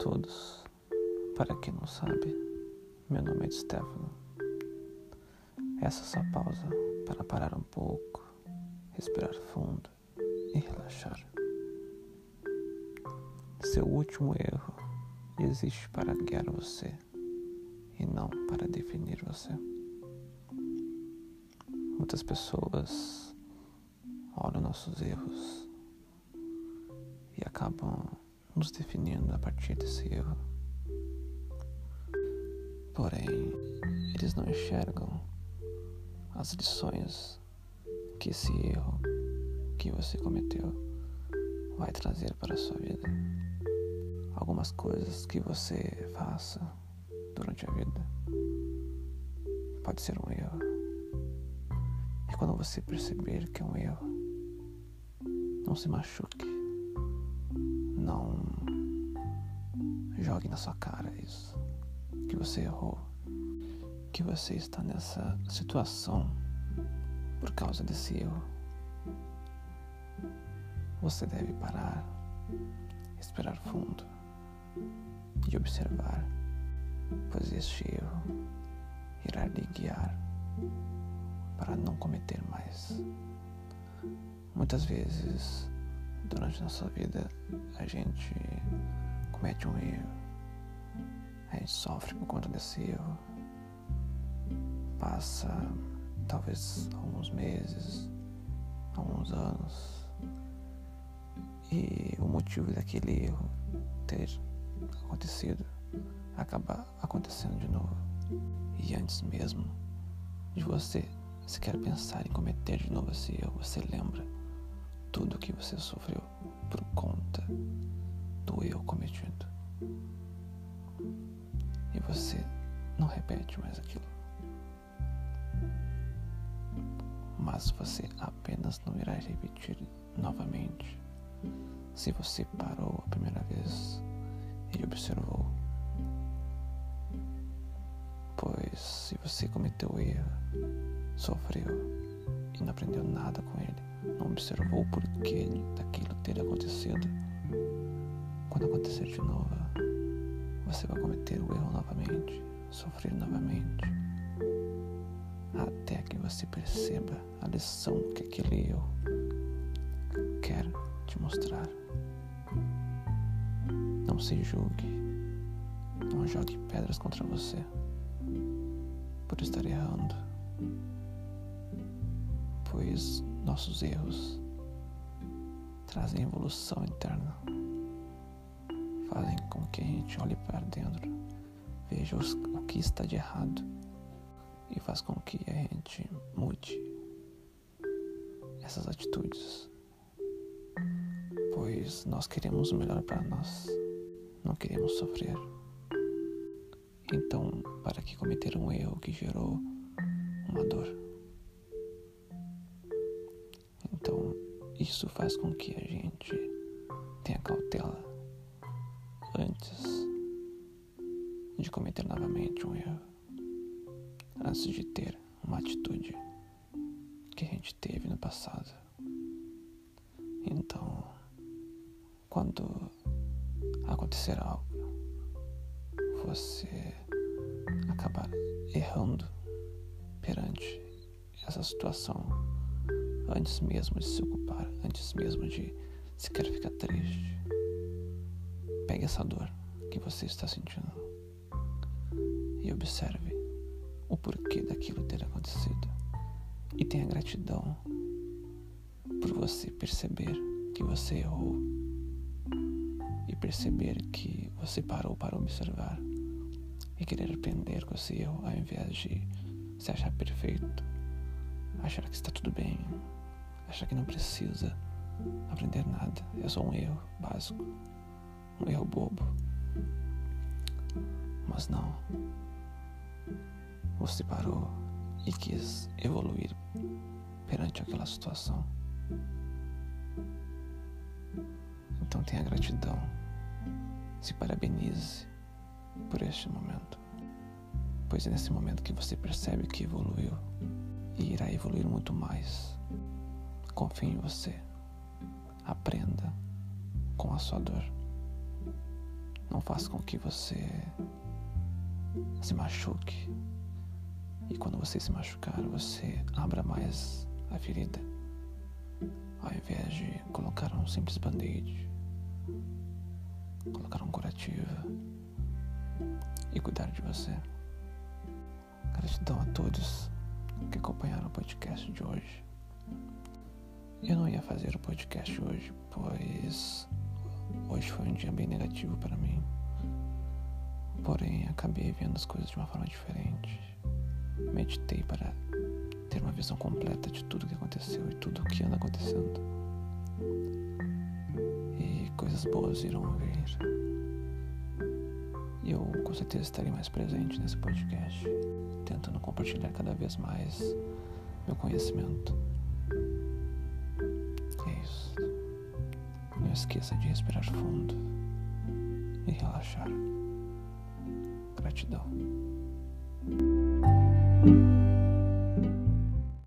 todos. Para quem não sabe, meu nome é Stefano. Essa é só pausa para parar um pouco, respirar fundo e relaxar. Seu último erro existe para guiar você e não para definir você. Muitas pessoas olham nossos erros e acabam nos definindo a partir desse erro. Porém, eles não enxergam as lições que esse erro que você cometeu vai trazer para a sua vida. Algumas coisas que você faça durante a vida pode ser um erro. E quando você perceber que é um erro, não se machuque. Não jogue na sua cara isso. Que você errou. Que você está nessa situação por causa desse erro. Você deve parar, respirar fundo e observar, pois este erro irá lhe guiar para não cometer mais. Muitas vezes, durante nossa vida, a gente comete um erro, a gente sofre por conta desse erro, passa talvez alguns meses, alguns anos, e o motivo daquele erro ter acontecido acaba acontecendo de novo. E antes mesmo de você sequer pensar em cometer de novo esse erro, você lembra tudo o que você sofreu por conta do erro cometido. E você não repete mais aquilo. Mas você apenas não irá repetir novamente se você parou a primeira vez e observou. Pois se você cometeu erro, sofreu e não aprendeu nada com ele, não observou o porquê daquilo ter acontecido, quando acontecer de novo, você vai cometer o erro novamente, sofrer novamente, até que você perceba a lição que aquele erro quer te mostrar. Não se julgue, não jogue pedras contra você por estar errando, pois nossos erros trazem evolução interna, fazem com que a gente olhe para dentro, veja o que está de errado e faz com que a gente mude essas atitudes, pois nós queremos o melhor para nós não queremos sofrer. Então, para que cometer um erro que gerou uma dor? Isso faz com que a gente tenha cautela antes de cometer novamente um erro, antes de ter uma atitude que a gente teve no passado. Então, quando acontecer algo, você acabar errando perante essa situação antes mesmo de se ocupar, antes mesmo de sequer ficar triste. Pegue essa dor que você está sentindo e observe o porquê daquilo ter acontecido. E tenha gratidão por você perceber que você errou e perceber que você parou para observar e querer aprender com esse erro ao invés de se achar perfeito, achar que está tudo bem, achar que não precisa aprender nada, é só um erro básico, um erro bobo. Mas não. Você parou e quis evoluir perante aquela situação. Então tenha gratidão se parabenize por este momento, pois é nesse momento que você percebe que evoluiu e irá evoluir muito mais. Confie em você. Aprenda com a sua dor. não faça com que você se machuque. E quando você se machucar, você abra mais a ferida, ao invés de colocar um simples band-aid, colocar um curativo e cuidar de você. Gratidão a todos que acompanharam o podcast de hoje. Eu não ia fazer o podcast hoje, pois hoje foi um dia bem negativo para mim. Porém, acabei vendo as coisas de uma forma diferente. Meditei para ter uma visão completa de tudo que aconteceu e tudo o que anda acontecendo. E coisas boas irão vir. E eu com certeza estarei mais presente nesse podcast, tentando compartilhar cada vez mais meu conhecimento. Não esqueça de respirar fundo e relaxar. Gratidão.